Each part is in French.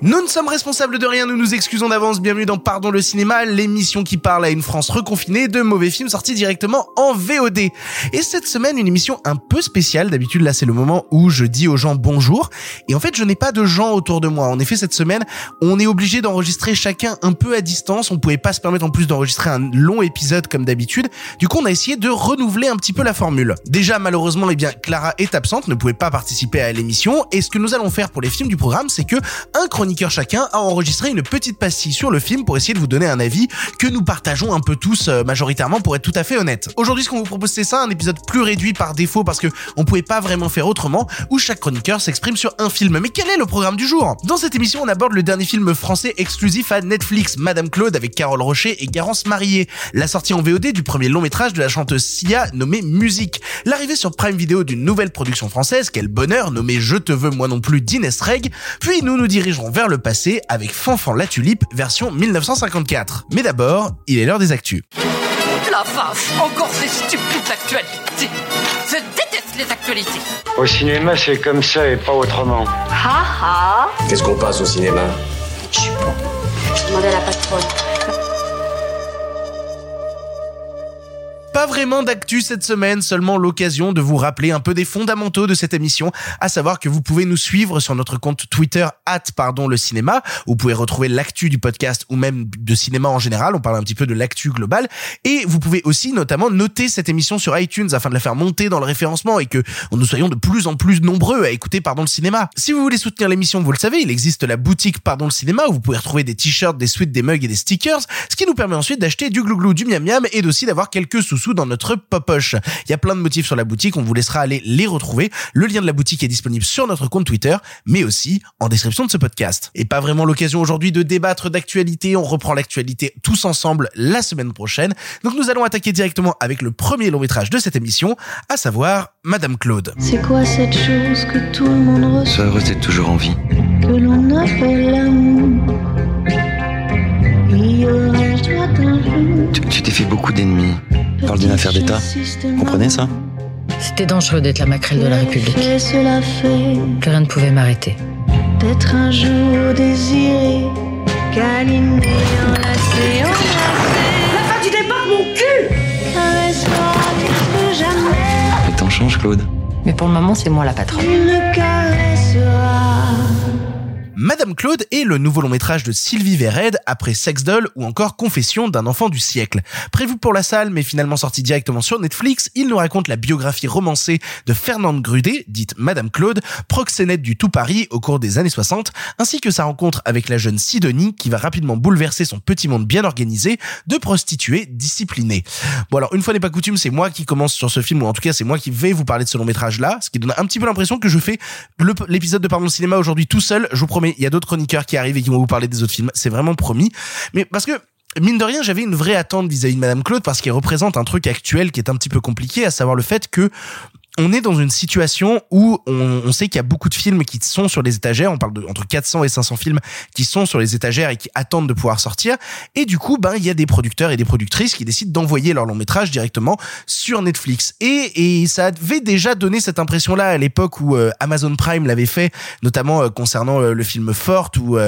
Nous ne sommes responsables de rien, nous nous excusons d'avance. Bienvenue dans Pardon le cinéma, l'émission qui parle à une France reconfinée de mauvais films sortis directement en VOD. Et cette semaine, une émission un peu spéciale. D'habitude, là, c'est le moment où je dis aux gens bonjour. Et en fait, je n'ai pas de gens autour de moi. En effet, cette semaine, on est obligé d'enregistrer chacun un peu à distance. On pouvait pas se permettre en plus d'enregistrer un long épisode comme d'habitude. Du coup, on a essayé de renouveler un petit peu la formule. Déjà, malheureusement, eh bien, Clara est absente, ne pouvait pas participer à l'émission. Et ce que nous allons faire pour les films du programme, c'est que un chroniqueur chacun a enregistré une petite pastille sur le film pour essayer de vous donner un avis que nous partageons un peu tous euh, majoritairement pour être tout à fait honnête. Aujourd'hui, ce qu'on vous propose, c'est ça, un épisode plus réduit par défaut parce que on pouvait pas vraiment faire autrement, où chaque chroniqueur s'exprime sur un film. Mais quel est le programme du jour? Dans cette émission, on aborde le dernier film français exclusif à Netflix, Madame Claude avec Carole Rocher et Garance Marié, la sortie en VOD du premier long métrage de la chanteuse Sia nommé Musique, l'arrivée sur Prime Video d'une nouvelle production française, quel bonheur, nommée Je te veux moi non plus d'Inès Reg, puis nous nous dirigerons vers le passé avec Fanfan la Tulipe version 1954. Mais d'abord, il est l'heure des actus. La vache, encore ces stupides actualités. Je déteste les actualités. Au cinéma, c'est comme ça et pas autrement. Ha ha Qu'est-ce qu'on passe au cinéma? Je suis bon. Je demandais à la patronne. Pas vraiment d'actu cette semaine, seulement l'occasion de vous rappeler un peu des fondamentaux de cette émission, à savoir que vous pouvez nous suivre sur notre compte Twitter at pardon le cinéma, où vous pouvez retrouver l'actu du podcast ou même de cinéma en général, on parle un petit peu de l'actu global, et vous pouvez aussi notamment noter cette émission sur iTunes afin de la faire monter dans le référencement et que nous soyons de plus en plus nombreux à écouter Pardon le cinéma. Si vous voulez soutenir l'émission, vous le savez, il existe la boutique Pardon le cinéma où vous pouvez retrouver des t-shirts, des suites, des mugs et des stickers, ce qui nous permet ensuite d'acheter du glouglou, du miam miam et aussi d'avoir quelques sous-sous dans notre popoche. Il y a plein de motifs sur la boutique, on vous laissera aller les retrouver. Le lien de la boutique est disponible sur notre compte Twitter, mais aussi en description de ce podcast. Et pas vraiment l'occasion aujourd'hui de débattre d'actualité, on reprend l'actualité tous ensemble la semaine prochaine. Donc nous allons attaquer directement avec le premier long métrage de cette émission, à savoir Madame Claude. C'est quoi cette chose que tout le monde ressent Sois heureuse d'être toujours en vie. que l'on appelle l'amour tu t'es fait beaucoup d'ennemis. Parle d'une affaire d'État. Comprenez ça C'était dangereux d'être la maquerelle de la République. Et cela fait Plus rien ne pouvait m'arrêter. d'être un jour désiré, câliné, enlacé, enlacé. La fin du départ, mon cul Caressera plus que jamais, Les temps changent, Claude. Mais pour le moment, c'est moi la patronne. tu me caresseras. Madame Claude est le nouveau long métrage de Sylvie Vered après Sex Doll ou encore Confession d'un enfant du siècle. Prévu pour la salle mais finalement sorti directement sur Netflix, il nous raconte la biographie romancée de Fernande Grudet, dite Madame Claude, proxénète du tout Paris au cours des années 60, ainsi que sa rencontre avec la jeune Sidonie qui va rapidement bouleverser son petit monde bien organisé de prostituées disciplinées. Bon alors une fois n'est pas coutume, c'est moi qui commence sur ce film ou en tout cas c'est moi qui vais vous parler de ce long métrage là, ce qui donne un petit peu l'impression que je fais l'épisode de Pardon cinéma aujourd'hui tout seul. Je vous promets, il y a d'autres chroniqueurs qui arrivent et qui vont vous parler des autres films. C'est vraiment promis. Mais parce que Mine de rien, j'avais une vraie attente vis-à-vis de Madame Claude parce qu'elle représente un truc actuel qui est un petit peu compliqué, à savoir le fait que on est dans une situation où on, sait qu'il y a beaucoup de films qui sont sur les étagères. On parle de entre 400 et 500 films qui sont sur les étagères et qui attendent de pouvoir sortir. Et du coup, ben il y a des producteurs et des productrices qui décident d'envoyer leur long métrage directement sur Netflix. Et, ça avait déjà donné cette impression-là à l'époque où euh, Amazon Prime l'avait fait, notamment euh, concernant euh, le film Forte ou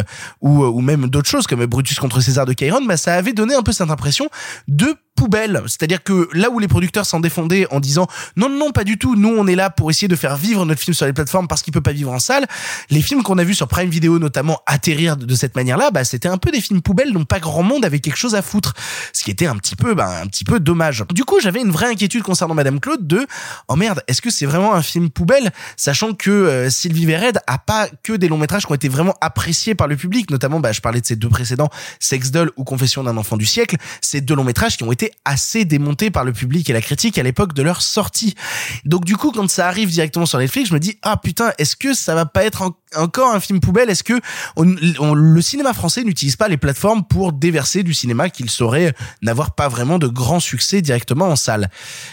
ou, même d'autres choses comme Brutus contre César de Cameron. Bah, ça avait donné un peu cette impression de poubelle. C'est-à-dire que là où les producteurs s'en défendaient en disant non, non, pas du tout, nous on est là pour essayer de faire vivre notre film sur les plateformes parce qu'il peut pas vivre en salle, les films qu'on a vus sur Prime Video notamment atterrir de cette manière-là, bah c'était un peu des films poubelles dont pas grand monde avait quelque chose à foutre. Ce qui était un petit peu, bah, un petit peu dommage. Du coup, j'avais une vraie inquiétude concernant Madame Claude de oh merde, est-ce que c'est vraiment un film poubelle, sachant que euh, Sylvie Vered a pas que des longs métrages qui ont été vraiment appréciés par le public, notamment, bah, je parlais de ces deux précédents, Sex Doll ou Confession d'un enfant du siècle, ces deux longs métrages qui ont été assez démontés par le public et la critique à l'époque de leur sortie. Donc du coup, quand ça arrive directement sur Netflix, je me dis ah putain, est-ce que ça va pas être encore un film poubelle? Est-ce que le cinéma français n'utilise pas les plateformes pour déverser du cinéma qu'il saurait n'avoir pas vraiment de grand succès directement en salle?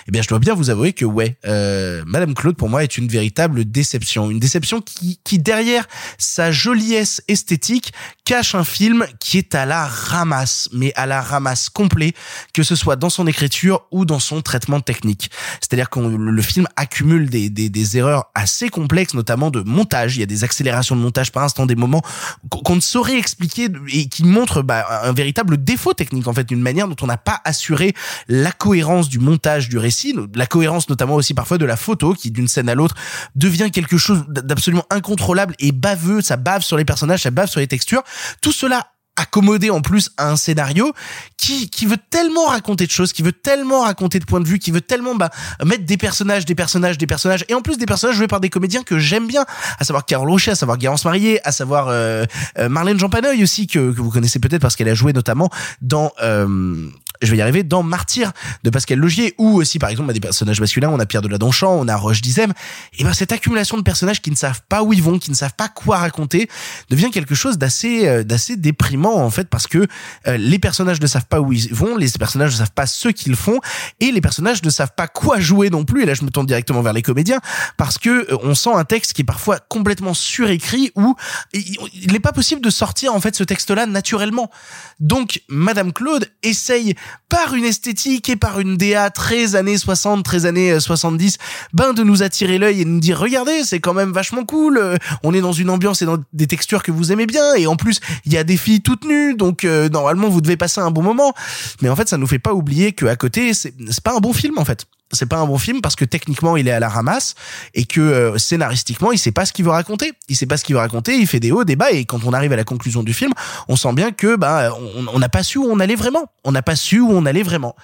Eh bien, je dois bien vous avouer que ouais, euh, Madame Claude pour moi est une véritable déception, une déception qui, qui derrière sa joliesse esthétique cache un film qui est à la ramasse, mais à la ramasse complet, que ce soit dans son écriture ou dans son traitement technique. C'est-à-dire que le film accumule des, des, des erreurs assez complexes, notamment de montage. Il y a des accélérations de montage par instant, des moments qu'on ne saurait expliquer et qui montrent bah, un véritable défaut technique en fait, d'une manière dont on n'a pas assuré la cohérence du montage du récit, la cohérence notamment aussi parfois de la photo qui d'une scène à l'autre devient quelque chose d'absolument incontrôlable et baveux, ça bave sur les personnages, ça bave sur les textures. Tout cela accommodé en plus à un scénario qui qui veut tellement raconter de choses, qui veut tellement raconter de points de vue, qui veut tellement bah, mettre des personnages, des personnages, des personnages, et en plus des personnages joués par des comédiens que j'aime bien, à savoir Carole Rocher, à savoir Garance Marié, à savoir euh, euh, Marlène Jean aussi que, que vous connaissez peut-être parce qu'elle a joué notamment dans euh, je vais y arriver, dans Martyr de Pascal Logier, ou aussi par exemple bah, des personnages masculins, on a Pierre de la Donchamp, on a Roche Dizem, et ben cette accumulation de personnages qui ne savent pas où ils vont, qui ne savent pas quoi raconter, devient quelque chose d'assez euh, d'assez déprimant en fait parce que euh, les personnages ne savent pas où ils vont, les personnages ne savent pas ce qu'ils font, et les personnages ne savent pas quoi jouer non plus. Et là, je me tourne directement vers les comédiens parce que euh, on sent un texte qui est parfois complètement surécrit où il n'est pas possible de sortir en fait ce texte-là naturellement. Donc, Madame Claude essaye par une esthétique et par une DA très années 60, très années 70, euh, ben de nous attirer l'œil et de nous dire regardez, c'est quand même vachement cool. Euh, on est dans une ambiance et dans des textures que vous aimez bien et en plus, il y a des filles toutes nues donc euh, normalement vous devez passer un bon moment. Mais en fait, ça nous fait pas oublier que à côté, c'est c'est pas un bon film en fait c'est pas un bon film parce que techniquement il est à la ramasse et que euh, scénaristiquement il sait pas ce qu'il veut raconter. Il sait pas ce qu'il veut raconter, il fait des hauts, des bas et quand on arrive à la conclusion du film, on sent bien que bah on n'a pas su où on allait vraiment. On n'a pas su où on allait vraiment.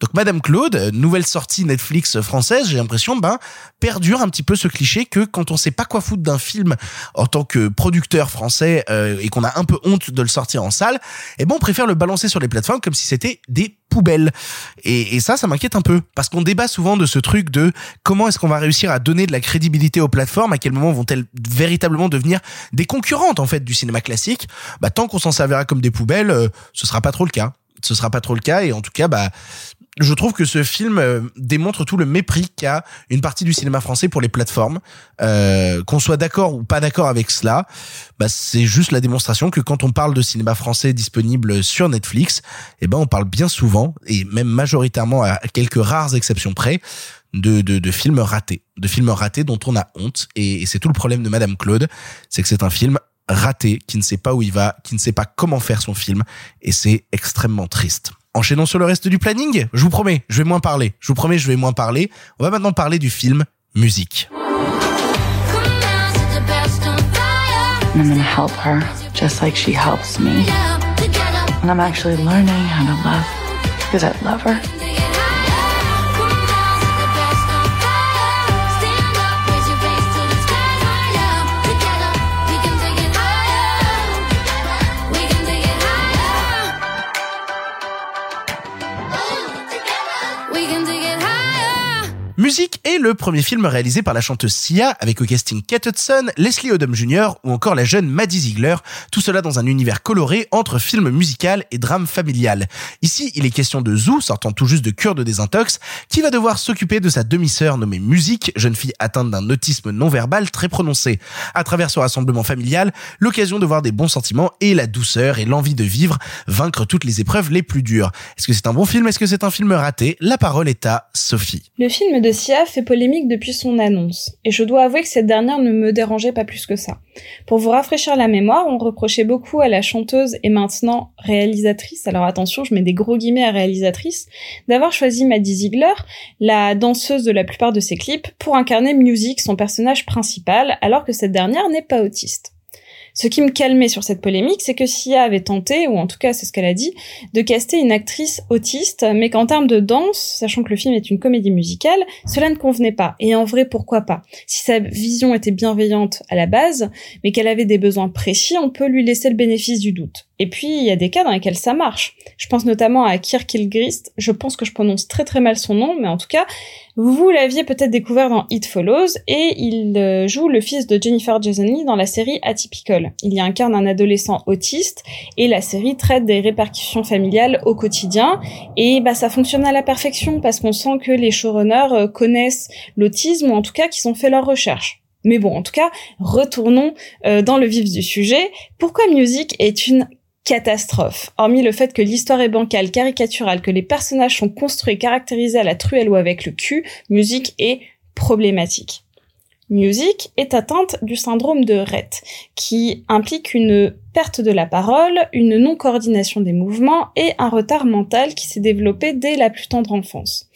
Donc Madame Claude, nouvelle sortie Netflix française, j'ai l'impression ben perdure un petit peu ce cliché que quand on sait pas quoi foutre d'un film en tant que producteur français euh, et qu'on a un peu honte de le sortir en salle, eh ben on préfère le balancer sur les plateformes comme si c'était des poubelles. Et, et ça, ça m'inquiète un peu parce qu'on débat souvent de ce truc de comment est-ce qu'on va réussir à donner de la crédibilité aux plateformes, à quel moment vont-elles véritablement devenir des concurrentes en fait du cinéma classique. Bah tant qu'on s'en servira comme des poubelles, euh, ce sera pas trop le cas ce sera pas trop le cas et en tout cas bah je trouve que ce film euh, démontre tout le mépris qu'a une partie du cinéma français pour les plateformes. Euh, qu'on soit d'accord ou pas d'accord avec cela, bah, c'est juste la démonstration que quand on parle de cinéma français disponible sur Netflix, eh ben on parle bien souvent et même majoritairement à quelques rares exceptions près de, de, de films ratés, de films ratés dont on a honte. Et, et c'est tout le problème de Madame Claude, c'est que c'est un film raté, qui ne sait pas où il va, qui ne sait pas comment faire son film, et c'est extrêmement triste. Enchaînons sur le reste du planning. Je vous promets, je vais moins parler. Je vous promets, je vais moins parler. On va maintenant parler du film Musique. I'm help her just like she helps me. And I'm actually learning how to love because I love her. Musique est le premier film réalisé par la chanteuse Sia avec au casting Kate Hudson, Leslie Odom Jr. ou encore la jeune Maddie Ziegler, tout cela dans un univers coloré entre film musical et drame familial. Ici, il est question de Zou, sortant tout juste de cure de désintox, qui va devoir s'occuper de sa demi-sœur nommée Musique, jeune fille atteinte d'un autisme non-verbal très prononcé. À travers ce rassemblement familial, l'occasion de voir des bons sentiments et la douceur et l'envie de vivre, vaincre toutes les épreuves les plus dures. Est-ce que c'est un bon film? Est-ce que c'est un film raté? La parole est à Sophie. Sia fait polémique depuis son annonce, et je dois avouer que cette dernière ne me dérangeait pas plus que ça. Pour vous rafraîchir la mémoire, on reprochait beaucoup à la chanteuse et maintenant réalisatrice, alors attention, je mets des gros guillemets à réalisatrice, d'avoir choisi Maddie Ziegler, la danseuse de la plupart de ses clips, pour incarner Music, son personnage principal, alors que cette dernière n'est pas autiste. Ce qui me calmait sur cette polémique, c'est que Sia avait tenté, ou en tout cas c'est ce qu'elle a dit, de caster une actrice autiste, mais qu'en termes de danse, sachant que le film est une comédie musicale, cela ne convenait pas. Et en vrai, pourquoi pas? Si sa vision était bienveillante à la base, mais qu'elle avait des besoins précis, on peut lui laisser le bénéfice du doute. Et puis, il y a des cas dans lesquels ça marche. Je pense notamment à Kirk. Je pense que je prononce très très mal son nom, mais en tout cas, vous l'aviez peut-être découvert dans It Follows, et il euh, joue le fils de Jennifer Jason Leigh dans la série Atypical. Il y incarne un adolescent autiste, et la série traite des répercussions familiales au quotidien, et bah ça fonctionne à la perfection, parce qu'on sent que les showrunners euh, connaissent l'autisme, ou en tout cas qu'ils ont fait leurs recherches. Mais bon, en tout cas, retournons euh, dans le vif du sujet. Pourquoi Music est une catastrophe. Hormis le fait que l'histoire est bancale, caricaturale, que les personnages sont construits caractérisés à la truelle ou avec le cul, Music est problématique. Music est atteinte du syndrome de Rett, qui implique une perte de la parole, une non-coordination des mouvements et un retard mental qui s'est développé dès la plus tendre enfance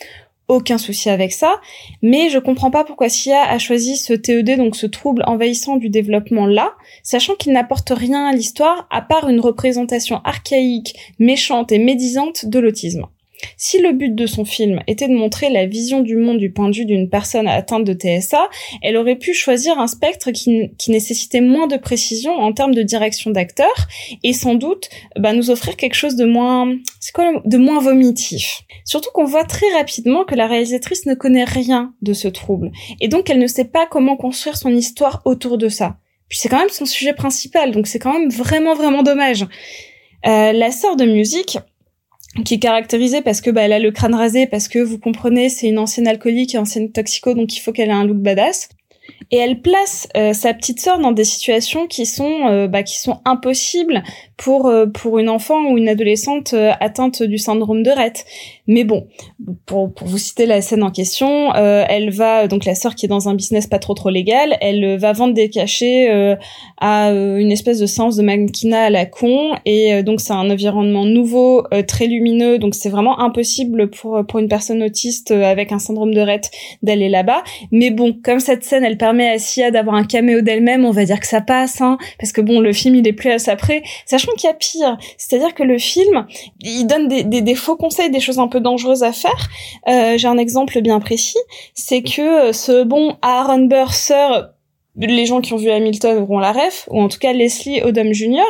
aucun souci avec ça, mais je comprends pas pourquoi Sia a choisi ce TED, donc ce trouble envahissant du développement là, sachant qu'il n'apporte rien à l'histoire à part une représentation archaïque, méchante et médisante de l'autisme. Si le but de son film était de montrer la vision du monde du point de vue d'une personne atteinte de TSA, elle aurait pu choisir un spectre qui, nécessitait moins de précision en termes de direction d'acteur et sans doute bah, nous offrir quelque chose de moins, c'est quoi, de moins vomitif. Surtout qu'on voit très rapidement que la réalisatrice ne connaît rien de ce trouble et donc elle ne sait pas comment construire son histoire autour de ça. Puis c'est quand même son sujet principal, donc c'est quand même vraiment vraiment dommage. Euh, la sœur de musique, qui est caractérisée parce que bah, elle a le crâne rasé, parce que vous comprenez, c'est une ancienne alcoolique et ancienne toxico, donc il faut qu'elle ait un look badass. Et elle place euh, sa petite sœur dans des situations qui sont euh, bah, qui sont impossibles pour euh, pour une enfant ou une adolescente atteinte du syndrome de Rett. Mais bon, pour, pour vous citer la scène en question, elle va donc la sœur qui est dans un business pas trop trop légal, elle va vendre des cachets à une espèce de séance de mannequinat à la con et donc c'est un environnement nouveau, très lumineux, donc c'est vraiment impossible pour pour une personne autiste avec un syndrome de Rett d'aller là-bas. Mais bon, comme cette scène elle permet à Sia d'avoir un caméo d'elle-même, on va dire que ça passe, hein, parce que bon, le film il est plus à sa près, sachant a pire, c'est-à-dire que le film, il donne des, faux conseils, des choses un peu dangereuses à faire. Euh, J'ai un exemple bien précis, c'est que euh, ce bon Aaron Burr, les gens qui ont vu Hamilton auront la ref, ou en tout cas Leslie Odom Jr.,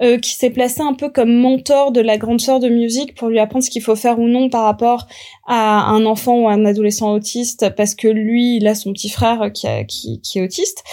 euh, qui s'est placé un peu comme mentor de la grande sœur de musique pour lui apprendre ce qu'il faut faire ou non par rapport à un enfant ou un adolescent autiste, parce que lui, il a son petit frère qui, qui, qui est autiste.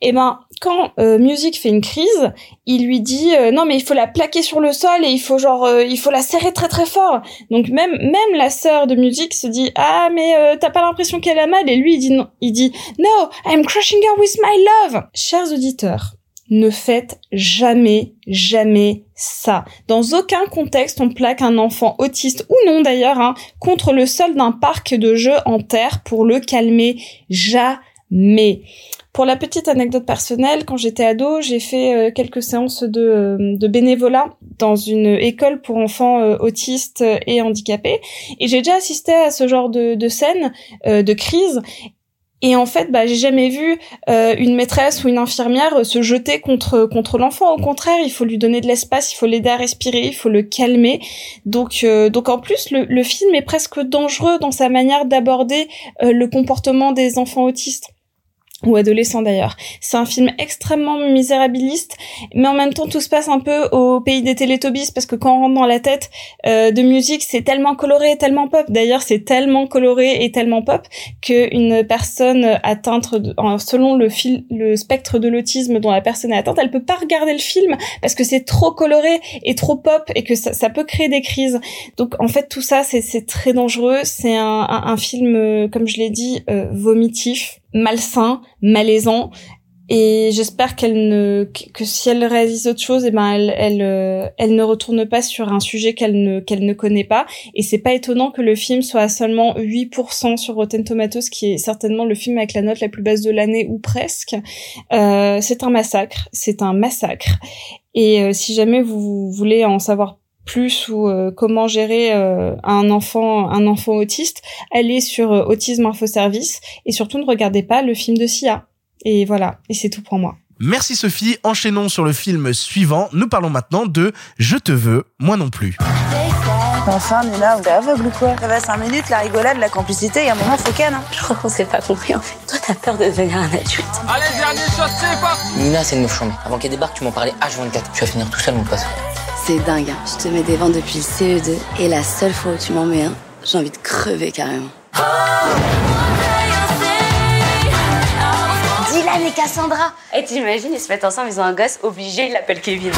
Et eh ben, quand euh, Music fait une crise, il lui dit euh, non mais il faut la plaquer sur le sol et il faut genre euh, il faut la serrer très très fort. Donc même même la sœur de Music se dit ah mais t'as pas l'impression qu'elle a mal? Et lui il dit non il dit no I'm crushing her with my love. Chers auditeurs, ne faites jamais, jamais ça. Dans aucun contexte, on plaque un enfant autiste ou non d'ailleurs hein, contre le sol d'un parc de jeux en terre pour le calmer. Jamais. Pour la petite anecdote personnelle, quand j'étais ado, j'ai fait euh, quelques séances de, euh, de, bénévolat dans une école pour enfants euh, autistes et handicapés, et j'ai déjà assisté à ce genre de, de scène, de crise, et en fait, bah, j'ai jamais vu une maîtresse ou une infirmière se jeter contre contre l'enfant. Au contraire, il faut lui donner de l'espace, il faut l'aider à respirer, il faut le calmer. Donc donc en plus, le, film est presque dangereux dans sa manière d'aborder le comportement des enfants autistes ou adolescent d'ailleurs. C'est un film extrêmement misérabiliste, mais en même temps tout se passe un peu au pays des Télétobies parce que quand on rentre dans la tête euh, de musique, c'est tellement coloré, tellement pop. D'ailleurs, c'est tellement coloré et tellement pop qu'une personne atteinte, selon le, fil, le spectre de l'autisme dont la personne est atteinte, elle peut pas regarder le film parce que c'est trop coloré et trop pop et que ça, ça, peut créer des crises. Donc en fait tout ça c'est très dangereux. C'est un, un, un, film, euh, comme je l'ai dit, euh, vomitif malsain, malaisant. Et j'espère qu'elle ne que si elle réalise autre chose, et eh ben elle elle euh, elle ne retourne pas sur un sujet qu'elle ne qu'elle ne connaît pas. Et c'est pas étonnant que le film soit à seulement 8% sur Rotten Tomatoes, qui est certainement le film avec la note la plus basse de l'année ou presque. Euh, c'est un massacre, c'est un massacre. Et euh, si jamais vous voulez en savoir plus ou euh, comment gérer euh, un enfant un enfant autiste, allez sur euh, Autisme Info Service et surtout ne regardez pas le film de Sia. Et voilà, et c'est tout pour moi. Merci Sophie, enchaînons sur le film suivant. Nous parlons maintenant de Je te veux, moi non plus. Enfin, on est là, on est aveugle ou quoi? Ça va 5 minutes, la rigolade, la complicité, il y a un moment, faut ken. Hein. Je crois qu'on s'est pas compris en fait. Toi, t'as peur de devenir un adulte. Allez, dernier shot, c'est parti Nina, c'est une meuf. Avant qu'elle débarque, tu m'en parlais H24. Tu vas finir tout seul, mon pote. C'est dingue, hein. je te mets des vents depuis le CE2 et la seule fois où tu m'en mets un, j'ai envie de crever carrément. Dylan et Cassandra Et t'imagines, ils se mettent ensemble, ils ont un gosse, obligé, ils l'appellent Kevin.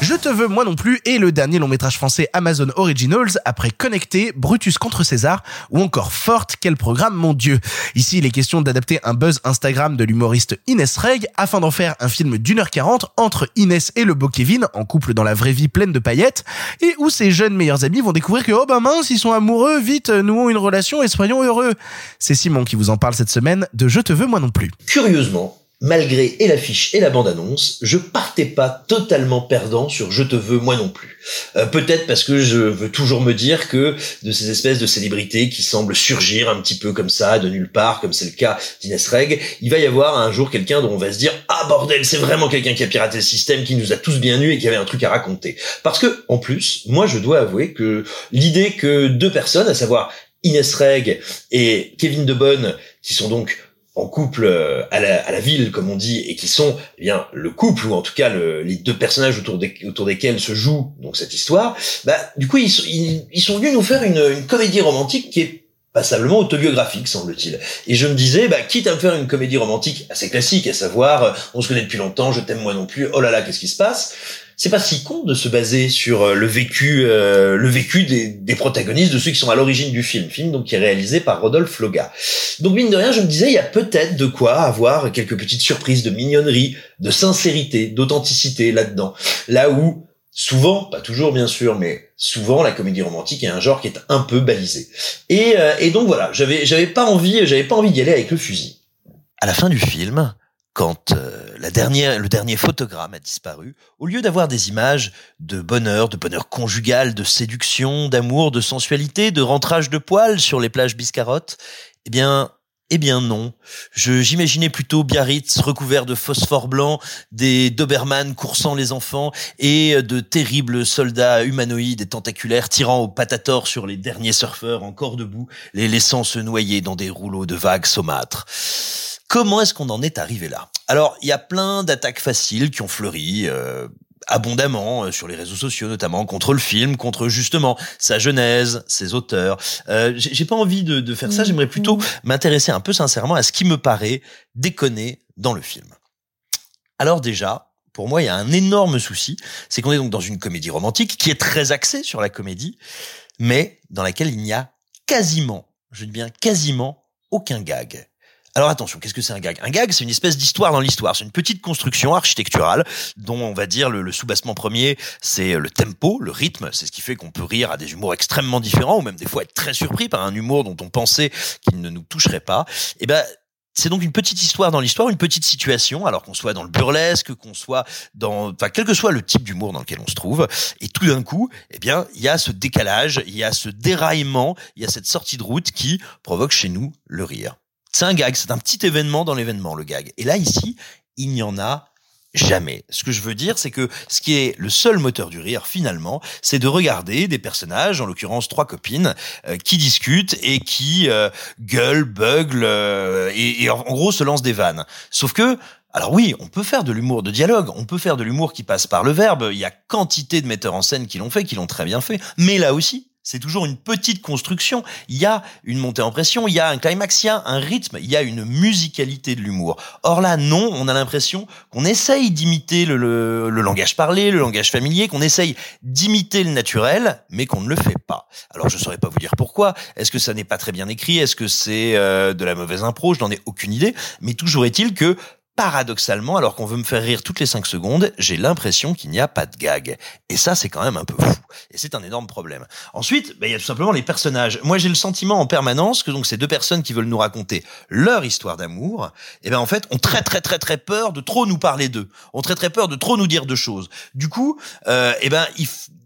Je te veux moi non plus est le dernier long métrage français Amazon Originals après Connecté, Brutus contre César ou encore Forte, quel programme mon dieu. Ici il est question d'adapter un buzz Instagram de l'humoriste Inès Reg afin d'en faire un film d'une heure quarante entre Inès et le beau Kevin en couple dans la vraie vie pleine de paillettes et où ses jeunes meilleurs amis vont découvrir que oh ben mince ils sont amoureux, vite nouons une relation et soyons heureux. C'est Simon qui vous en parle cette semaine de Je te veux moi non plus. Curieusement, malgré et l'affiche et la bande-annonce, je partais pas totalement perdant sur Je te veux moi non plus. Euh, Peut-être parce que je veux toujours me dire que de ces espèces de célébrités qui semblent surgir un petit peu comme ça, de nulle part, comme c'est le cas d'Inès Reg, il va y avoir un jour quelqu'un dont on va se dire « Ah bordel, c'est vraiment quelqu'un qui a piraté le système, qui nous a tous bien nus et qui avait un truc à raconter. » Parce que, en plus, moi je dois avouer que l'idée que deux personnes, à savoir Inès Reg et Kevin Debonne, qui sont donc en couple euh, à la, à la ville, comme on dit, et qui sont eh bien le couple ou en tout cas le, les deux personnages autour, des, autour desquels se joue donc cette histoire. Bah, du coup, ils, ils, ils sont venus nous faire une, une comédie romantique qui est passablement autobiographique, semble-t-il. Et je me disais, bah, quitte à me faire une comédie romantique assez classique, à savoir, euh, on se connaît depuis longtemps, je t'aime moi non plus, oh là là, qu'est-ce qui se passe? C'est pas si con de se baser sur euh, le vécu, euh, le vécu des, des protagonistes, de ceux qui sont à l'origine du film, film donc qui est réalisé par Rodolphe Loga. Donc mine de rien, je me disais, il y a peut-être de quoi avoir quelques petites surprises de mignonnerie, de sincérité, d'authenticité là-dedans. Là où souvent, pas toujours bien sûr, mais souvent la comédie romantique est un genre qui est un peu balisé. Et, euh, et donc voilà, j'avais j'avais pas envie, j'avais pas envie d'y aller avec le fusil. À la fin du film, quand euh, la dernière, le dernier photogramme a disparu, au lieu d'avoir des images de bonheur, de bonheur conjugal, de séduction, d'amour, de sensualité, de rentrage de poils sur les plages biscarottes, eh bien, eh bien non. J'imaginais plutôt Biarritz recouvert de phosphore blanc, des Doberman coursant les enfants et de terribles soldats humanoïdes et tentaculaires tirant au patator sur les derniers surfeurs encore debout, les laissant se noyer dans des rouleaux de vagues saumâtres. Comment est-ce qu'on en est arrivé là? Alors, il y a plein d'attaques faciles qui ont fleuri. euh, abondamment euh, sur les réseaux sociaux notamment contre le film contre justement sa genèse ses auteurs. Euh, j'ai pas envie de, de faire ça. J'aimerais plutôt m'intéresser un peu sincèrement à ce qui me paraît déconner dans le film. Alors déjà pour moi il y a un énorme souci c'est qu'on est donc dans une comédie romantique qui est très axée sur la comédie mais dans laquelle il n'y a quasiment je dis bien quasiment aucun gag alors attention, qu'est-ce que c'est un gag? Un gag, c'est une espèce d'histoire dans l'histoire. C'est une petite construction architecturale dont on va dire le, le soubassement premier, c'est le tempo, le rythme. C'est ce qui fait qu'on peut rire à des humours extrêmement différents ou même des fois être très surpris par un humour dont on pensait qu'il ne nous toucherait pas. Et ben c'est donc une petite histoire dans l'histoire, une petite situation, alors qu'on soit dans le burlesque, qu'on soit dans, enfin, quel que soit le type d'humour dans lequel on se trouve. Et tout d'un coup, eh bien, il y a ce décalage, il y a ce déraillement, il y a cette sortie de route qui provoque chez nous le rire. C'est un gag, c'est un petit événement dans l'événement, le gag. Et là, ici, il n'y en a jamais. Ce que je veux dire, c'est que ce qui est le seul moteur du rire, finalement, c'est de regarder des personnages, en l'occurrence trois copines, euh, qui discutent et qui euh, gueulent, buglent, euh, et, et en gros se lancent des vannes. Sauf que, alors oui, on peut faire de l'humour de dialogue, on peut faire de l'humour qui passe par le verbe, il y a quantité de metteurs en scène qui l'ont fait, qui l'ont très bien fait, mais là aussi, c'est toujours une petite construction. Il y a une montée en pression, il y a un climax, il y a un rythme, il y a une musicalité de l'humour. Or là, non, on a l'impression qu'on essaye d'imiter le, le- le langage parlé, le langage familier, qu'on essaye d'imiter le naturel, mais qu'on ne le fait pas. Alors je saurais pas vous dire pourquoi. Est-ce que ça n'est pas très bien écrit? Est-ce que c'est euh, de la mauvaise impro? Je n'en ai aucune idée. Mais toujours est-il que paradoxalement, alors qu'on veut me faire rire toutes les cinq secondes, j'ai l'impression qu'il n'y a pas de gag. Et ça, c'est quand même un peu fou. Et c'est un énorme problème. Ensuite, bah, il y a tout simplement les personnages. Moi, j'ai le sentiment en permanence que donc ces deux personnes qui veulent nous raconter leur histoire d'amour, eh ben en fait, ont très très très très peur de trop nous parler d'eux. Ont très très peur de trop nous dire de choses. Du coup, euh, eh ben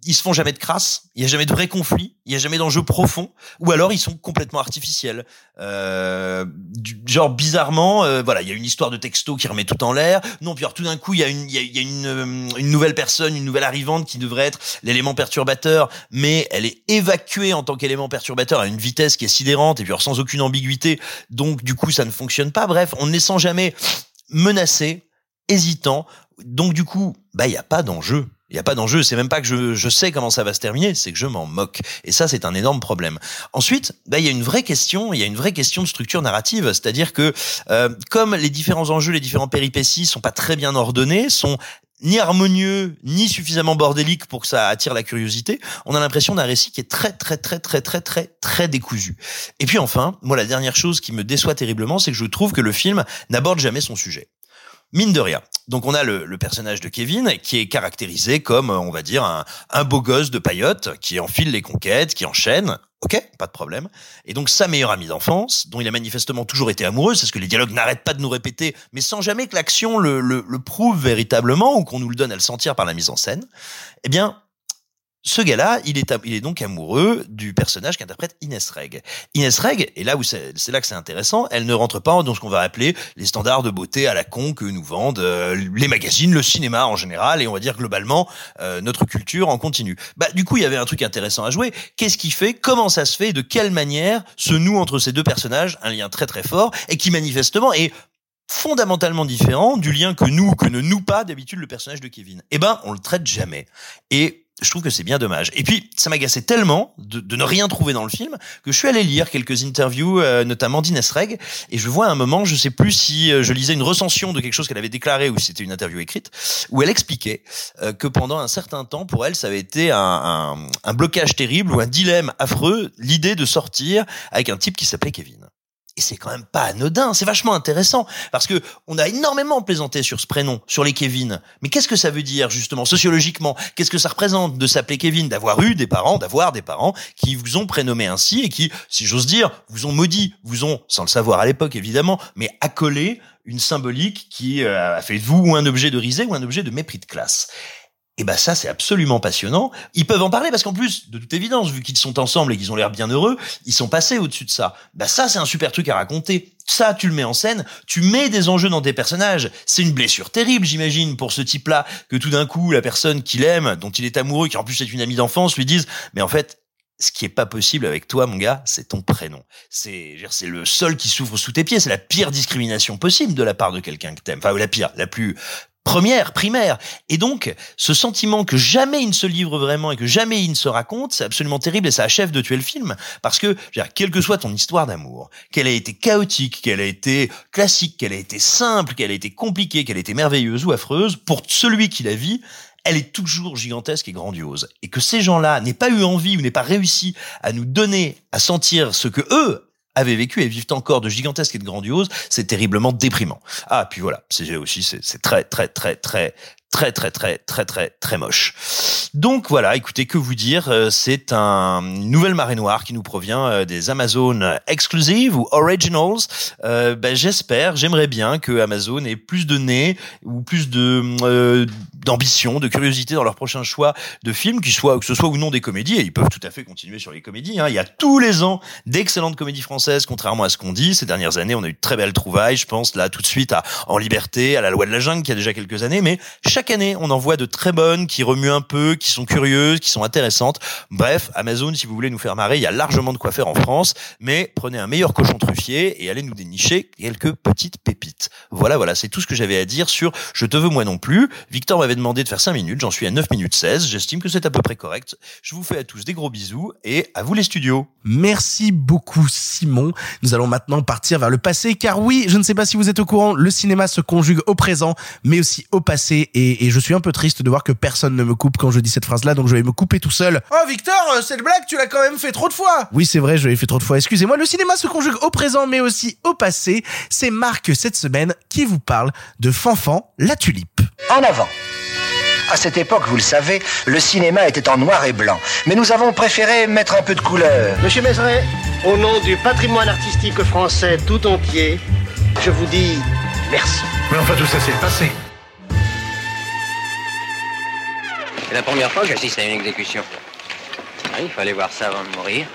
ils se font jamais de crasse. Il y a jamais de vrai conflit. Il y a jamais d'enjeu profond. Ou alors ils sont complètement artificiels. Euh, du, genre bizarrement, euh, voilà, il y a une histoire de texto remet tout en l'air. Non, puis alors tout d'un coup, il y a une, y y a une, euh, une nouvelle personne, une nouvelle arrivante qui devrait être l'élément perturbateur, mais elle est évacuée en tant qu'élément perturbateur à une vitesse qui est sidérante et puis alors sans aucune ambiguïté. Donc du coup, ça ne fonctionne pas. Bref, on ne les sent jamais menacés, hésitants. Donc du coup, bah il y a pas d'enjeu. Il n'y a pas d'enjeu, c'est même pas que je, je sais comment ça va se terminer, c'est que je m'en moque. Et ça, c'est un énorme problème. Ensuite, bah, il y a une vraie question, il y a une vraie question de structure narrative, c'est-à-dire que euh, comme les différents enjeux, les différents péripéties sont pas très bien ordonnés, sont ni harmonieux, ni suffisamment bordéliques pour que ça attire la curiosité, on a l'impression d'un récit qui est très très très très très très très décousu. Et puis enfin, moi la dernière chose qui me déçoit terriblement, c'est que je trouve que le film n'aborde jamais son sujet. Mine de rien. Donc on a le, le, personnage de Kevin qui est caractérisé comme, on va dire, un, un beau gosse de paillotte qui enfile les conquêtes, qui enchaîne. Ok, pas de problème. Et donc sa meilleure amie d'enfance, dont il a manifestement toujours été amoureux, c'est ce que les dialogues n'arrêtent pas de nous répéter, mais sans jamais que l'action le, le, le prouve véritablement ou qu'on nous le donne à le sentir par la mise en scène. Eh bien, ce gars-là, il est, il est donc amoureux du personnage qu'interprète Inès Reg. Inès Reg, et là où c'est là que c'est intéressant, elle ne rentre pas dans ce qu'on va appeler les standards de beauté à la con que nous vendent euh, les magazines, le cinéma en général, et on va dire globalement euh, notre culture en continu. Bah du coup, il y avait un truc intéressant à jouer. Qu'est-ce qui fait Comment ça se fait De quelle manière se noue entre ces deux personnages un lien très très fort et qui manifestement est fondamentalement différent du lien que nous, que ne noue pas d'habitude le personnage de Kevin? Eh ben, on le traite jamais. Et je trouve que c'est bien dommage. Et puis, ça m'agaçait tellement de, de, ne rien trouver dans le film que je suis allé lire quelques interviews, euh, notamment d'Inès Reg, et je vois à un moment, je sais plus si euh, je lisais une recension de quelque chose qu'elle avait déclaré ou si c'était une interview écrite, où elle expliquait euh, que pendant un certain temps, pour elle, ça avait été un, un, un blocage terrible ou un dilemme affreux, l'idée de sortir avec un type qui s'appelait Kevin. Et c'est quand même pas anodin, c'est vachement intéressant parce que on a énormément plaisanté sur ce prénom, sur les Kevin. Mais qu'est-ce que ça veut dire justement sociologiquement? Qu'est-ce que ça représente de s'appeler Kevin, d'avoir eu des parents, d'avoir des parents qui vous ont prénommé ainsi et qui, si j'ose dire, vous ont maudit, vous ont, sans le savoir à l'époque évidemment, mais accolé une symbolique qui euh, a fait de vous un objet de risée ou un objet de mépris de classe. Et ben ça c'est absolument passionnant. Ils peuvent en parler parce qu'en plus, de toute évidence, vu qu'ils sont ensemble et qu'ils ont l'air bien heureux, ils sont passés au-dessus de ça. Bah ça c'est un super truc à raconter. Ça tu le mets en scène, tu mets des enjeux dans tes personnages. C'est une blessure terrible, j'imagine, pour ce type-là que tout d'un coup la personne qu'il aime, dont il est amoureux, qui en plus est une amie d'enfance, lui dise "Mais en fait, ce qui est pas possible avec toi, mon gars, c'est ton prénom. C'est, c'est le sol qui souffre sous tes pieds. C'est la pire discrimination possible de la part de quelqu'un que t'aimes. Enfin, la pire, la plus première, primaire. Et donc, ce sentiment que jamais il ne se livre vraiment et que jamais il ne se raconte, c'est absolument terrible et ça achève de tuer le film. Parce que, quelle que soit ton histoire d'amour, qu'elle ait été chaotique, qu'elle ait été classique, qu'elle ait été simple, qu'elle ait été compliquée, qu'elle ait été merveilleuse ou affreuse, pour celui qui la vit, elle est toujours gigantesque et grandiose. Et que ces gens-là n'aient pas eu envie ou n'aient pas réussi à nous donner, à sentir ce que eux avaient vécu et vivent encore de gigantesque et de grandiose, c'est terriblement déprimant. Ah, puis voilà, c'est aussi, c'est très, très, très, très, très très très très très très moche. Donc voilà, écoutez que vous dire, euh, c'est un une nouvelle marée noire qui nous provient euh, des Amazon exclusives ou originals. Euh, ben, j'espère, j'aimerais bien que Amazon ait plus de nez ou plus de euh, d'ambition, de curiosité dans leur prochain choix de films, qui soit que ce soit ou non des comédies. Et ils peuvent tout à fait continuer sur les comédies. Hein. Il y a tous les ans d'excellentes comédies françaises, contrairement à ce qu'on dit. Ces dernières années, on a eu de très belles trouvailles. Je pense là tout de suite à En Liberté, à La Loi de la Jungle, qui a déjà quelques années, mais année, on en voit de très bonnes, qui remuent un peu, qui sont curieuses, qui sont intéressantes. Bref, Amazon, si vous voulez nous faire marrer, il y a largement de quoi faire en France, mais prenez un meilleur cochon truffier et allez nous dénicher quelques petites pépites. Voilà, voilà, c'est tout ce que j'avais à dire sur Je te veux moi non plus. Victor m'avait demandé de faire 5 minutes, j'en suis à 9 minutes 16, j'estime que c'est à peu près correct. Je vous fais à tous des gros bisous et à vous les studios. Merci beaucoup Simon. Nous allons maintenant partir vers le passé car oui, je ne sais pas si vous êtes au courant, le cinéma se conjugue au présent mais aussi au passé et et, je suis un peu triste de voir que personne ne me coupe quand je dis cette phrase-là, donc je vais me couper tout seul. Oh Victor, euh, cette blague, tu l'as quand même fait trop de fois Oui, c'est vrai, je l'ai fait trop de fois, excusez-moi. Le cinéma se conjugue au présent, mais aussi au passé. C'est Marc, cette semaine, qui vous parle de Fanfan, la tulipe. En avant à cette époque, vous le savez, le cinéma était en noir et blanc. Mais nous avons préféré mettre un peu de couleur. Monsieur Mézeret, au nom du patrimoine artistique français tout entier, je vous dis merci. Mais enfin, tout ça, c'est le passé. C'est la première fois que j'assiste à une exécution. il fallait voir ça avant de mourir.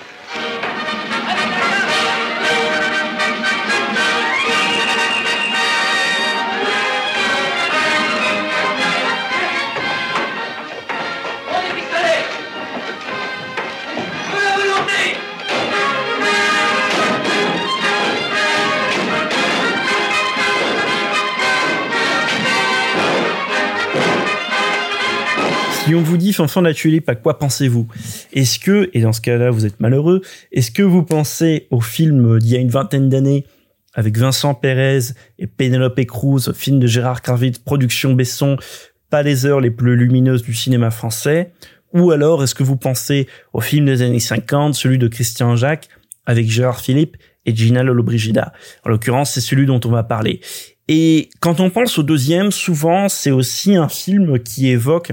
On vous dit Fanfan la Tulipe, à quoi pensez-vous? Est-ce que, et dans ce cas-là vous êtes malheureux, est-ce que vous pensez au film d'il y a une vingtaine d'années avec Vincent Pérez et Penelope Cruz, film de Gérard Kravitz, production Besson, pas les heures les plus lumineuses du cinéma français? Ou alors est-ce que vous pensez au film des années 50, celui de Christian Jacques, avec Gérard Philippe et Gina Lollobrigida? En l'occurrence, c'est celui dont on va parler. Et quand on pense au deuxième, souvent, c'est aussi un film qui évoque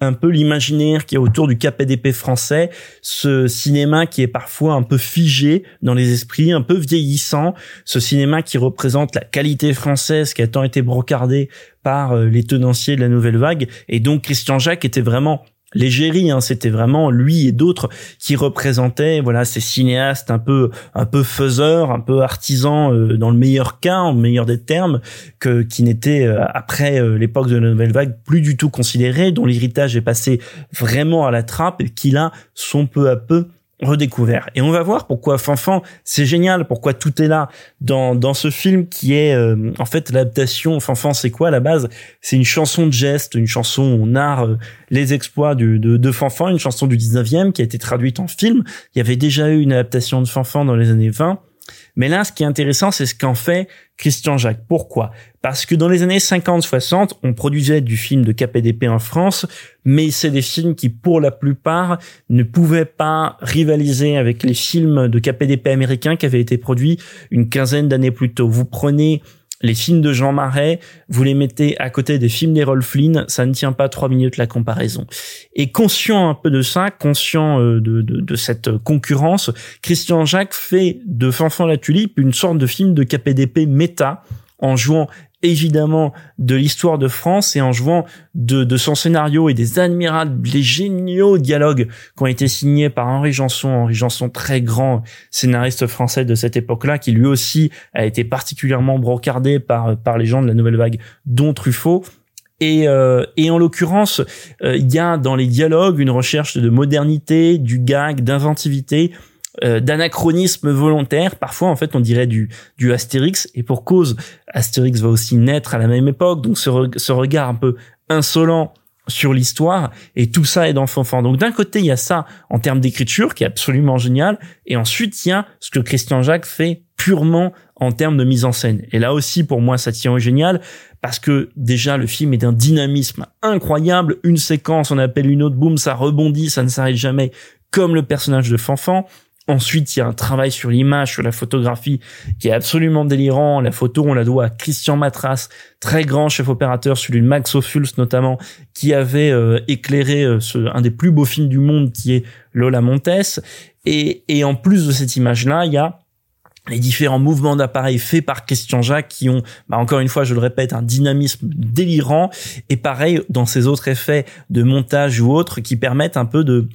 un peu l'imaginaire qui est autour du KPDP français, ce cinéma qui est parfois un peu figé dans les esprits, un peu vieillissant, ce cinéma qui représente la qualité française qui a tant été brocardée par euh, les tenanciers de la nouvelle vague. Et donc Christian Jacques était vraiment l'égérie, hein, c'était vraiment lui et d'autres qui représentaient voilà ces cinéastes un peu un peu faiseurs, un peu artisans euh, dans le meilleur cas, en meilleur des termes, que qui n'étaient euh, après euh, l'époque de la nouvelle vague plus du tout considérés, dont l'héritage est passé vraiment à la trappe et qui là sont peu à peu redécouvert. Et on va voir pourquoi Fanfan, c'est génial, pourquoi tout est là dans, dans ce film qui est euh, en fait l'adaptation. Fanfan, c'est quoi à la base? C'est une chanson de geste, une chanson où on narre euh, les exploits de, de, de Fanfan, une chanson du 19e qui a été traduite en film. Il y avait déjà eu une adaptation de Fanfan dans les années 20. Mais là, ce qui est intéressant, c'est ce qu'en fait Christian Jacques. Pourquoi? Parce que dans les années 50-60, on produisait du film de KPDP en France, mais c'est des films qui, pour la plupart, ne pouvaient pas rivaliser avec les films de KPDP américains qui avaient été produits une quinzaine d'années plus tôt. Vous prenez les films de Jean Marais, vous les mettez à côté des films d'Errol Flynn, ça ne tient pas trois minutes la comparaison. Et conscient un peu de ça, conscient euh, de, de, cette concurrence, Christian Jacques fait de Fanfan la Tulipe une sorte de film de KPDP méta en jouant évidemment de l'histoire de France et en jouant de, de son scénario et des admirables, les géniaux dialogues qui ont été signés par Henri Janson, Henri Janson très grand scénariste français de cette époque-là, qui lui aussi a été particulièrement brocardé par par les gens de la nouvelle vague, dont Truffaut. Et, euh, et en l'occurrence, euh, il y a dans les dialogues une recherche de modernité, du gag, d'inventivité, euh, d'anachronisme volontaire. Parfois, en fait, on dirait du, du Astérix. Et pour cause, Astérix va aussi naître à la même époque. Donc, ce, ce regard un peu insolent sur l'histoire et tout ça est dans Fanfan. Donc d'un côté, il y a ça en termes d'écriture qui est absolument génial et ensuite il y a ce que Christian Jacques fait purement en termes de mise en scène. Et là aussi pour moi ça tient au génial parce que déjà le film est d'un dynamisme incroyable, une séquence on appelle une autre boum, ça rebondit, ça ne s'arrête jamais comme le personnage de Fanfan. Ensuite, il y a un travail sur l'image, sur la photographie qui est absolument délirant. La photo, on la doit à Christian Matras, très grand chef opérateur, celui de Max Ophuls notamment, qui avait euh, éclairé euh, ce, un des plus beaux films du monde qui est Lola Montes. Et, et en plus de cette image-là, il y a les différents mouvements d'appareil faits par Christian Jacques qui ont, bah encore une fois, je le répète, un dynamisme délirant et pareil dans ces autres effets de montage ou autres qui permettent un peu de,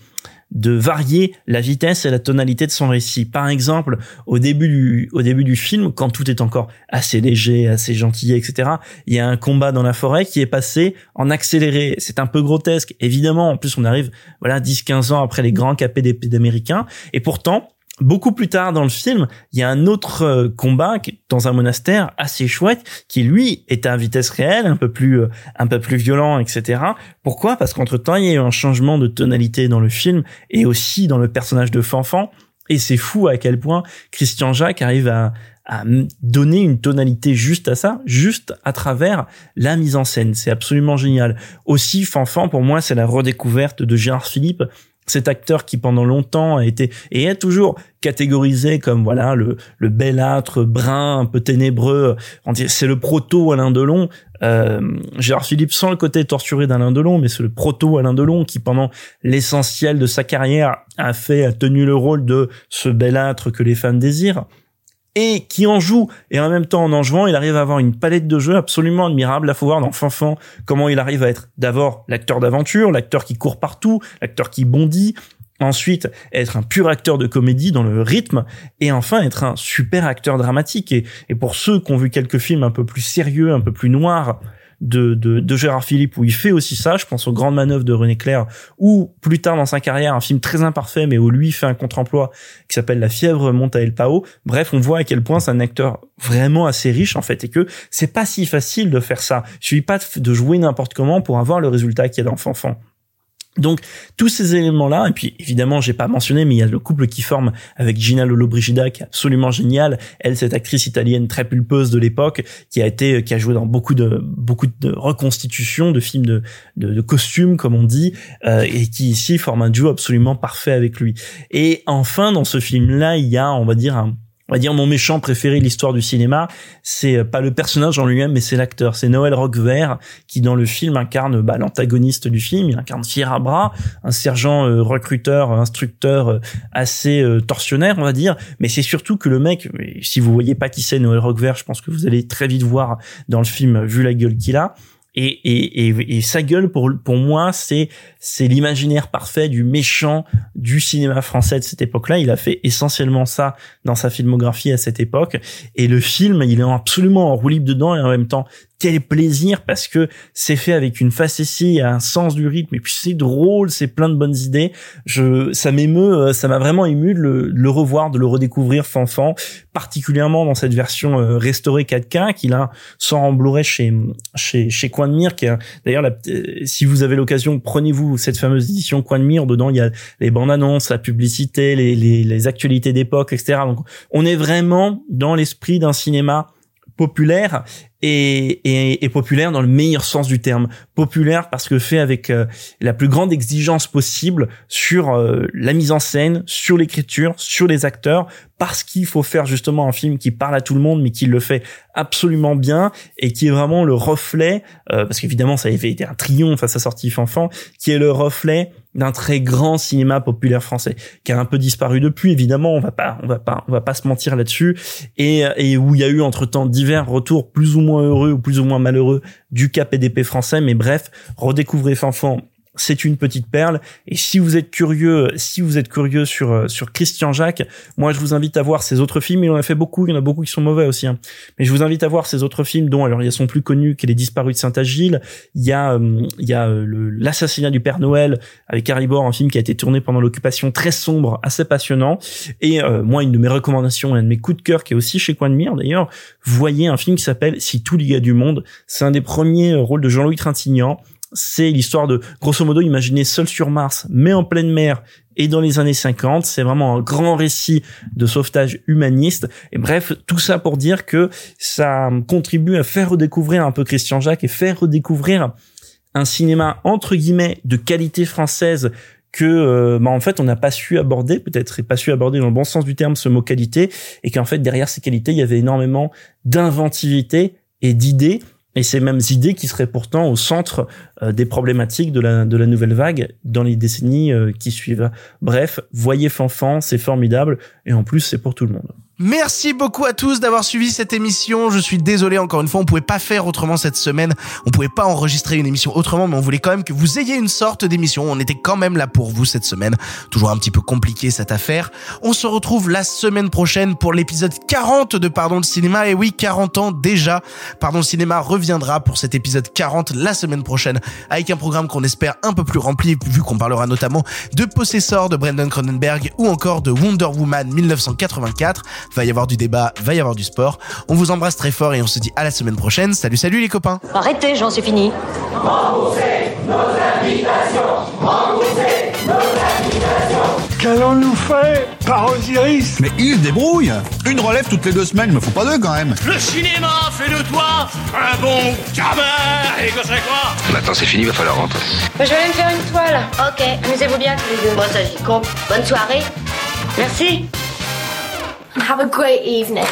de varier la vitesse et la tonalité de son récit. Par exemple, au début du, au début du film, quand tout est encore assez léger, assez gentil, etc., il y a un combat dans la forêt qui est passé en accéléré. C'est un peu grotesque. Évidemment, en plus, on arrive, voilà, 10, 15 ans après les grands KPDP d'américains. Et pourtant, Beaucoup plus tard dans le film, il y a un autre euh, combat dans un monastère assez chouette qui lui est à vitesse réelle, un peu plus euh, un peu plus violent, etc. Pourquoi? Parce qu'entre temps il y a eu un changement de tonalité dans le film et aussi dans le personnage de Fanfan. Et c'est fou à quel point Christian Jacques arrive à, à donner une tonalité juste à ça, juste à travers la mise en scène. C'est absolument génial. Aussi, Fanfan, pour moi, c'est la redécouverte de Gérard Philippe cet acteur qui pendant longtemps a été et est toujours catégorisé comme voilà le, le belâtre brun un peu ténébreux c'est le proto Alain Delon. Euh, Gérard Philippe sans le côté torturé d'Alain Delon mais c'est le proto Alain Delon qui pendant l'essentiel de sa carrière a fait a tenu le rôle de ce belâtre que les fans désirent et qui en joue. Et en même temps en en jouant il arrive à avoir une palette de jeux absolument admirable. À faut voir dans Fanfan comment il arrive à être d'abord l'acteur d'aventure l'acteur qui court partout l'acteur qui bondit ensuite être un pur acteur de comédie dans le rythme et enfin être un super acteur dramatique. Et, et pour ceux qui ont vu quelques films un peu plus sérieux un peu plus noirs de, de, de, Gérard Philippe où il fait aussi ça. Je pense aux grandes manœuvres de René Clair ou plus tard dans sa carrière un film très imparfait mais où lui fait un contre-emploi qui s'appelle La fièvre monte à El Pao. Bref, on voit à quel point c'est un acteur vraiment assez riche en fait et que c'est pas si facile de faire ça. Il suffit pas de jouer n'importe comment pour avoir le résultat qu'il y a dans Fanfan. Donc tous ces éléments-là, et puis évidemment j'ai pas mentionné, mais il y a le couple qui forme avec Gina Lollobrigida qui est absolument génial. Elle, cette actrice italienne très pulpeuse de l'époque, qui a été, qui a joué dans beaucoup de beaucoup de reconstitutions, de films de de, de costumes comme on dit, euh, et qui ici forme un duo absolument parfait avec lui. Et enfin dans ce film-là, il y a, on va dire un on va dire mon méchant préféré de l'histoire du cinéma, c'est euh, pas le personnage en lui-même, mais c'est l'acteur. C'est Noël Roquevert qui dans le film incarne bah, l'antagoniste du film. Il incarne Fierabra, un sergent euh, recruteur, instructeur euh, assez torsionnaire, on va dire. Mais c'est surtout que le mec, si vous voyez pas qui c'est Noël Roquevert, je pense que vous allez très vite voir dans le film vu la gueule qu'il a. Et, et, et, et, sa gueule pour pour moi c'est c'est l'imaginaire parfait du méchant du cinéma français de cette époque-là. Il a fait essentiellement ça dans sa filmographie à cette époque. Et le film, il est absolument en roue libre dedans et en même temps quel plaisir parce que c'est fait avec une facétie, un sens du rythme et puis c'est drôle, c'est plein de bonnes idées. Je, ça m'émeut, euh, ça m'a vraiment ému de le, revoir, de le redécouvrir Fanfan, particulièrement dans cette version euh, restaurée 4K qu'il a en Blu-ray chez chez chez Coin de Mire qui d'ailleurs euh, si vous avez l'occasion prenez-vous cette fameuse édition Coin de Mire dedans il y a les bandes annonces, la publicité, les les, les actualités d'époque etc. Donc on est vraiment dans l'esprit d'un cinéma populaire et, et, populaire dans le meilleur sens du terme. Populaire parce que fait avec euh, la plus grande exigence possible sur euh, la mise en scène, sur l'écriture, sur les acteurs, parce qu'il faut faire justement un film qui parle à tout le monde, mais qui le fait absolument bien et qui est vraiment le reflet, euh, parce qu'évidemment ça avait été un triomphe à sa sortie enfant, qui est le reflet d'un très grand cinéma populaire français qui a un peu disparu depuis évidemment on va pas on va pas on va pas se mentir là-dessus et, et où il y a eu entre-temps divers retours plus ou moins heureux ou plus ou moins malheureux du KPDP français. Mais bref, redécouvrez Fanfan c'est une petite perle. Et si vous êtes curieux, si vous êtes curieux sur euh, sur Christian Jacques, moi je vous invite à voir ses autres films. Il en a fait beaucoup. Il y en a beaucoup qui sont mauvais aussi. Hein. Mais je vous invite à voir ses autres films, dont alors il y a son plus connu, qui est Les Disparus de Saint-Agile. Il y a euh, il y a euh, l'assassinat du Père Noël avec Harry un film qui a été tourné pendant l'occupation, très sombre, assez passionnant. Et moi, une de mes recommandations, un de mes coups de cœur, qui est aussi chez Coin de Mire d'ailleurs, voyez un film qui s'appelle Si tous les gars du monde. C'est un des premiers rôles de Jean-Louis Trintignant c'est l'histoire de, grosso modo, imaginer seul sur Mars, mais en pleine mer et dans les années 50. C'est vraiment un grand récit de sauvetage humaniste. Et bref, tout ça pour dire que ça contribue à faire redécouvrir un peu Christian Jacques et faire redécouvrir un cinéma entre guillemets de qualité française que euh, bah en fait on n'a pas su aborder peut-être et pas su aborder dans le bon sens du terme ce mot qualité et qu'en fait derrière ces qualités il y avait énormément d'inventivité et d'idées et ces mêmes idées qui seraient pourtant au centre euh, des problématiques de la, de la nouvelle vague dans les décennies euh, qui suivent. Bref, voyez Fanfan, c'est formidable, et en plus c'est pour tout le monde. Merci beaucoup à tous d'avoir suivi cette émission. Je suis désolé encore une fois, on pouvait pas faire autrement cette semaine. On pouvait pas enregistrer une émission autrement, mais on voulait quand même que vous ayez une sorte d'émission. On était quand même là pour vous cette semaine. Toujours un petit peu compliqué cette affaire. On se retrouve la semaine prochaine pour l'épisode 40 de Pardon le cinéma. Et oui, 40 ans déjà. Pardon le cinéma reviendra pour cet épisode 40 la semaine prochaine avec un programme qu'on espère un peu plus rempli vu qu'on parlera notamment de Possessor de Brendan Cronenberg ou encore de Wonder Woman 1984 va y avoir du débat, va y avoir du sport. On vous embrasse très fort et on se dit à la semaine prochaine. Salut, salut les copains. Arrêtez, j'en suis fini. Remboursez nos invitations. Remboursez nos invitations. Qu'allons-nous faire par Osiris? Mais il se débrouille Une relève toutes les deux semaines, il me faut pas deux quand même Le cinéma fait de toi un bon gamin Et que c'est quoi Maintenant c'est fini, va falloir rentrer. je vais aller me faire une toile. Ok, amusez-vous bien tous les deux. Bon, ça j'y compte. Bonne soirée. Merci. Have a great evening.